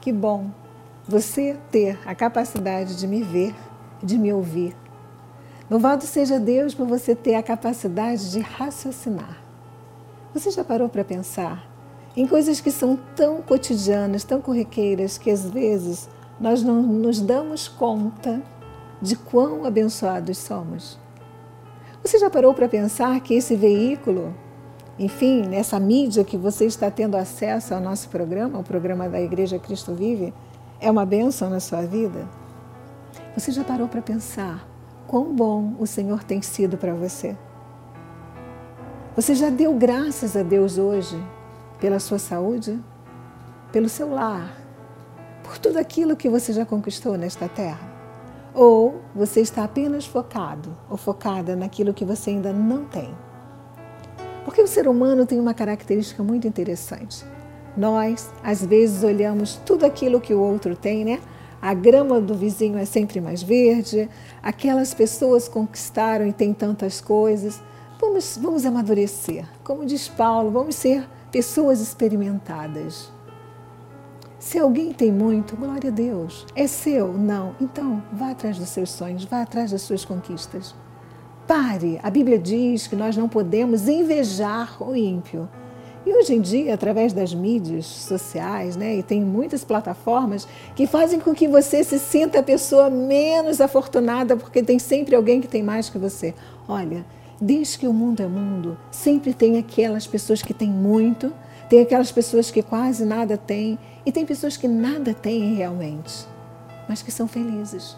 Que bom você ter a capacidade de me ver, de me ouvir. Louvado seja Deus por você ter a capacidade de raciocinar. Você já parou para pensar em coisas que são tão cotidianas, tão corriqueiras, que às vezes nós não nos damos conta de quão abençoados somos? Você já parou para pensar que esse veículo, enfim, nessa mídia que você está tendo acesso ao nosso programa, o programa da Igreja Cristo Vive, é uma bênção na sua vida? Você já parou para pensar quão bom o Senhor tem sido para você? Você já deu graças a Deus hoje pela sua saúde, pelo seu lar, por tudo aquilo que você já conquistou nesta terra? Ou você está apenas focado ou focada naquilo que você ainda não tem? Porque o ser humano tem uma característica muito interessante. Nós, às vezes, olhamos tudo aquilo que o outro tem, né? A grama do vizinho é sempre mais verde, aquelas pessoas conquistaram e têm tantas coisas. Vamos, vamos amadurecer. Como diz Paulo, vamos ser pessoas experimentadas. Se alguém tem muito, glória a Deus. É seu? Não. Então, vá atrás dos seus sonhos, vá atrás das suas conquistas. Pare. A Bíblia diz que nós não podemos invejar o ímpio. E hoje em dia, através das mídias sociais, né, e tem muitas plataformas que fazem com que você se sinta a pessoa menos afortunada, porque tem sempre alguém que tem mais que você. Olha, desde que o mundo é mundo, sempre tem aquelas pessoas que têm muito, tem aquelas pessoas que quase nada têm, e tem pessoas que nada têm realmente, mas que são felizes.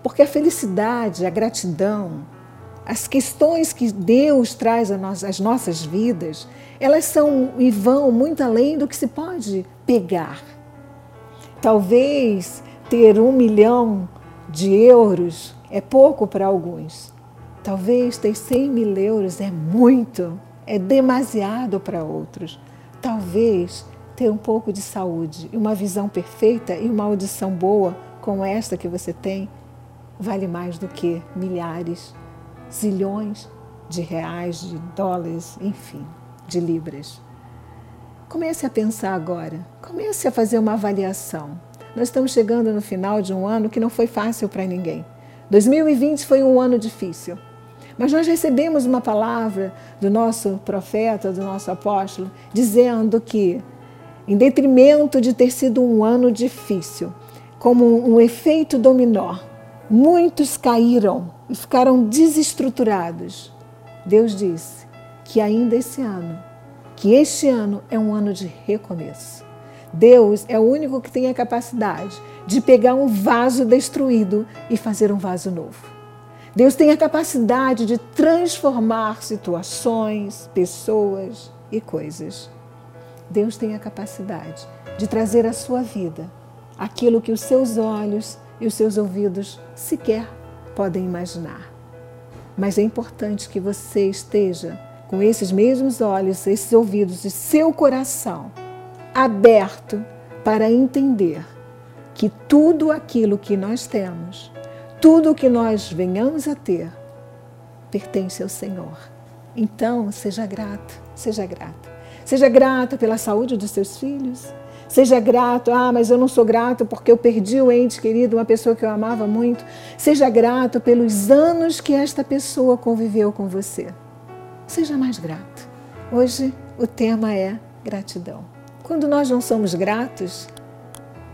Porque a felicidade, a gratidão, as questões que Deus traz às nossas vidas, elas são e vão muito além do que se pode pegar. Talvez ter um milhão de euros é pouco para alguns. Talvez ter 100 mil euros é muito, é demasiado para outros. Talvez ter um pouco de saúde e uma visão perfeita e uma audição boa como esta que você tem vale mais do que milhares zilhões de reais, de dólares, enfim, de libras. Comece a pensar agora, comece a fazer uma avaliação. Nós estamos chegando no final de um ano que não foi fácil para ninguém. 2020 foi um ano difícil. Mas nós recebemos uma palavra do nosso profeta, do nosso apóstolo, dizendo que, em detrimento de ter sido um ano difícil, como um efeito dominó, muitos caíram e ficaram desestruturados. Deus disse que ainda esse ano, que este ano é um ano de recomeço. Deus é o único que tem a capacidade de pegar um vaso destruído e fazer um vaso novo. Deus tem a capacidade de transformar situações, pessoas e coisas. Deus tem a capacidade de trazer à sua vida aquilo que os seus olhos e os seus ouvidos sequer podem imaginar. Mas é importante que você esteja com esses mesmos olhos, esses ouvidos e seu coração aberto para entender que tudo aquilo que nós temos, tudo o que nós venhamos a ter, pertence ao Senhor. Então, seja grato, seja grata. Seja grata pela saúde dos seus filhos, Seja grato. Ah, mas eu não sou grato porque eu perdi o ente querido, uma pessoa que eu amava muito. Seja grato pelos anos que esta pessoa conviveu com você. Seja mais grato. Hoje o tema é gratidão. Quando nós não somos gratos,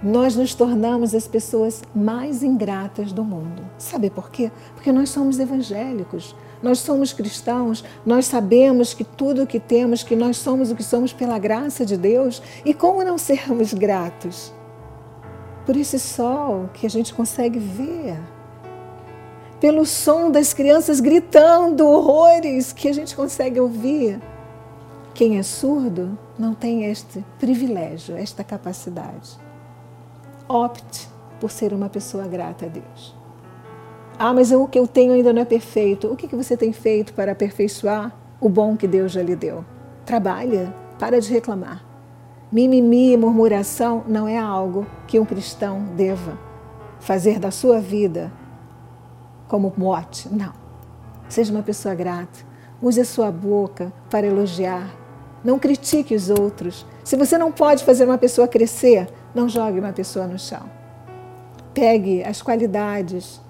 nós nos tornamos as pessoas mais ingratas do mundo. Sabe por quê? Porque nós somos evangélicos. Nós somos cristãos, nós sabemos que tudo o que temos, que nós somos o que somos pela graça de Deus, e como não sermos gratos? Por esse sol que a gente consegue ver, pelo som das crianças gritando horrores que a gente consegue ouvir. Quem é surdo não tem este privilégio, esta capacidade. Opte por ser uma pessoa grata a Deus. Ah, mas o que eu tenho ainda não é perfeito. O que você tem feito para aperfeiçoar o bom que Deus já lhe deu? Trabalha, para de reclamar. Mimimi e murmuração não é algo que um cristão deva fazer da sua vida como mote. Não. Seja uma pessoa grata. Use a sua boca para elogiar. Não critique os outros. Se você não pode fazer uma pessoa crescer, não jogue uma pessoa no chão. Pegue as qualidades,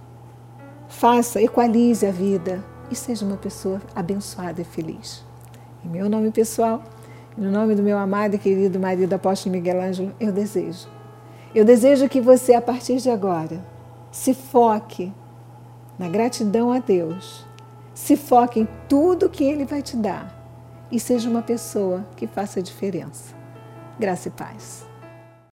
faça, equalize a vida e seja uma pessoa abençoada e feliz. Em meu nome pessoal, no nome do meu amado e querido marido apóstolo Miguel Ângelo, eu desejo. Eu desejo que você, a partir de agora, se foque na gratidão a Deus, se foque em tudo que Ele vai te dar e seja uma pessoa que faça diferença. Graça e paz.